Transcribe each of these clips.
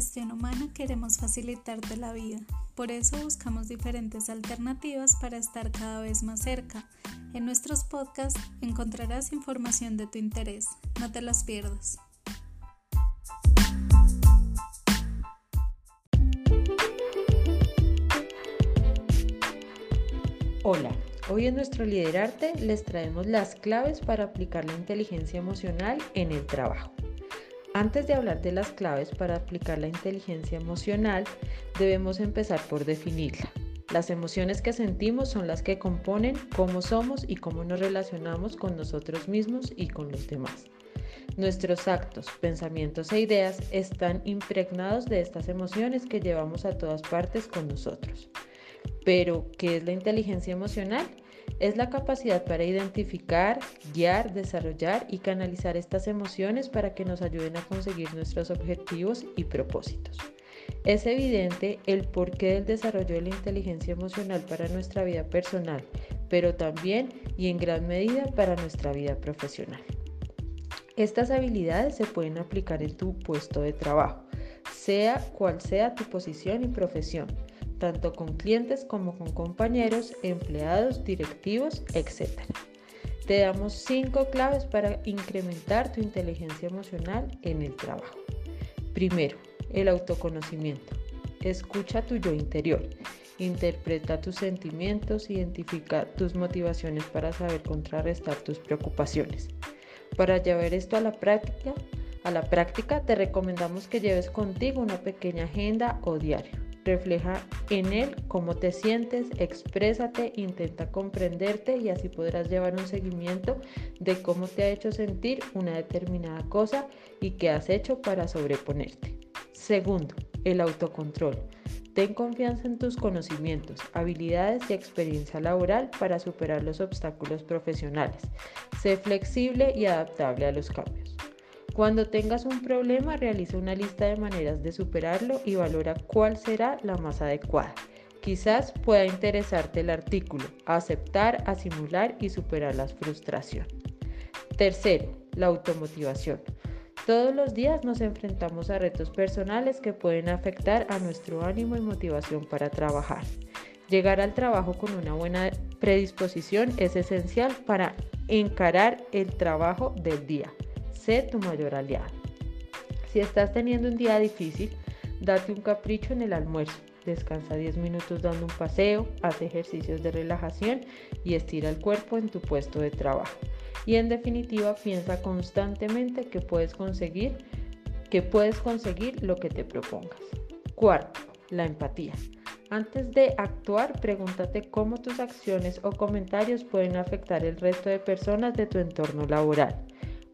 gestión humana queremos facilitarte la vida. Por eso buscamos diferentes alternativas para estar cada vez más cerca. En nuestros podcasts encontrarás información de tu interés. No te las pierdas. Hola, hoy en nuestro Liderarte les traemos las claves para aplicar la inteligencia emocional en el trabajo. Antes de hablar de las claves para aplicar la inteligencia emocional, debemos empezar por definirla. Las emociones que sentimos son las que componen cómo somos y cómo nos relacionamos con nosotros mismos y con los demás. Nuestros actos, pensamientos e ideas están impregnados de estas emociones que llevamos a todas partes con nosotros. Pero, ¿qué es la inteligencia emocional? Es la capacidad para identificar, guiar, desarrollar y canalizar estas emociones para que nos ayuden a conseguir nuestros objetivos y propósitos. Es evidente el porqué del desarrollo de la inteligencia emocional para nuestra vida personal, pero también y en gran medida para nuestra vida profesional. Estas habilidades se pueden aplicar en tu puesto de trabajo, sea cual sea tu posición y profesión tanto con clientes como con compañeros, empleados, directivos, etc. Te damos cinco claves para incrementar tu inteligencia emocional en el trabajo. Primero, el autoconocimiento. Escucha tu yo interior. Interpreta tus sentimientos, identifica tus motivaciones para saber contrarrestar tus preocupaciones. Para llevar esto a la práctica, a la práctica te recomendamos que lleves contigo una pequeña agenda o diario. Refleja en él cómo te sientes, exprésate, intenta comprenderte y así podrás llevar un seguimiento de cómo te ha hecho sentir una determinada cosa y qué has hecho para sobreponerte. Segundo, el autocontrol. Ten confianza en tus conocimientos, habilidades y experiencia laboral para superar los obstáculos profesionales. Sé flexible y adaptable a los cambios. Cuando tengas un problema, realiza una lista de maneras de superarlo y valora cuál será la más adecuada. Quizás pueda interesarte el artículo, aceptar, asimular y superar la frustración. Tercero, la automotivación. Todos los días nos enfrentamos a retos personales que pueden afectar a nuestro ánimo y motivación para trabajar. Llegar al trabajo con una buena predisposición es esencial para encarar el trabajo del día tu mayor aliado. Si estás teniendo un día difícil, date un capricho en el almuerzo. Descansa 10 minutos dando un paseo, haz ejercicios de relajación y estira el cuerpo en tu puesto de trabajo. Y en definitiva, piensa constantemente que puedes conseguir que puedes conseguir lo que te propongas. Cuarto, la empatía. Antes de actuar, pregúntate cómo tus acciones o comentarios pueden afectar el resto de personas de tu entorno laboral.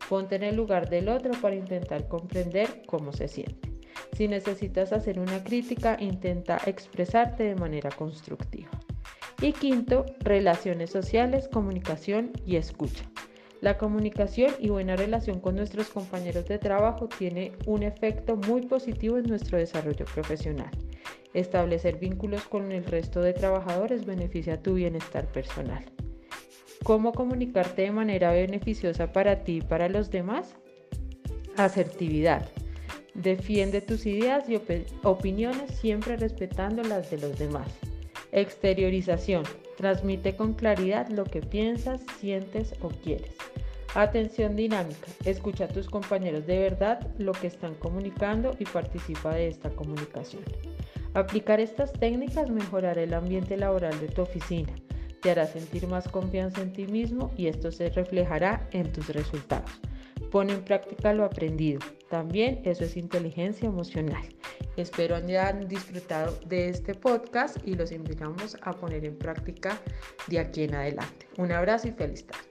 Ponte en el lugar del otro para intentar comprender cómo se siente. Si necesitas hacer una crítica, intenta expresarte de manera constructiva. Y quinto, relaciones sociales, comunicación y escucha. La comunicación y buena relación con nuestros compañeros de trabajo tiene un efecto muy positivo en nuestro desarrollo profesional. Establecer vínculos con el resto de trabajadores beneficia tu bienestar personal. ¿Cómo comunicarte de manera beneficiosa para ti y para los demás? Asertividad. Defiende tus ideas y opiniones siempre respetando las de los demás. Exteriorización. Transmite con claridad lo que piensas, sientes o quieres. Atención dinámica. Escucha a tus compañeros de verdad lo que están comunicando y participa de esta comunicación. Aplicar estas técnicas mejorará el ambiente laboral de tu oficina te hará sentir más confianza en ti mismo y esto se reflejará en tus resultados. Pone en práctica lo aprendido. También eso es inteligencia emocional. Espero hayan disfrutado de este podcast y los invitamos a poner en práctica de aquí en adelante. Un abrazo y feliz tarde.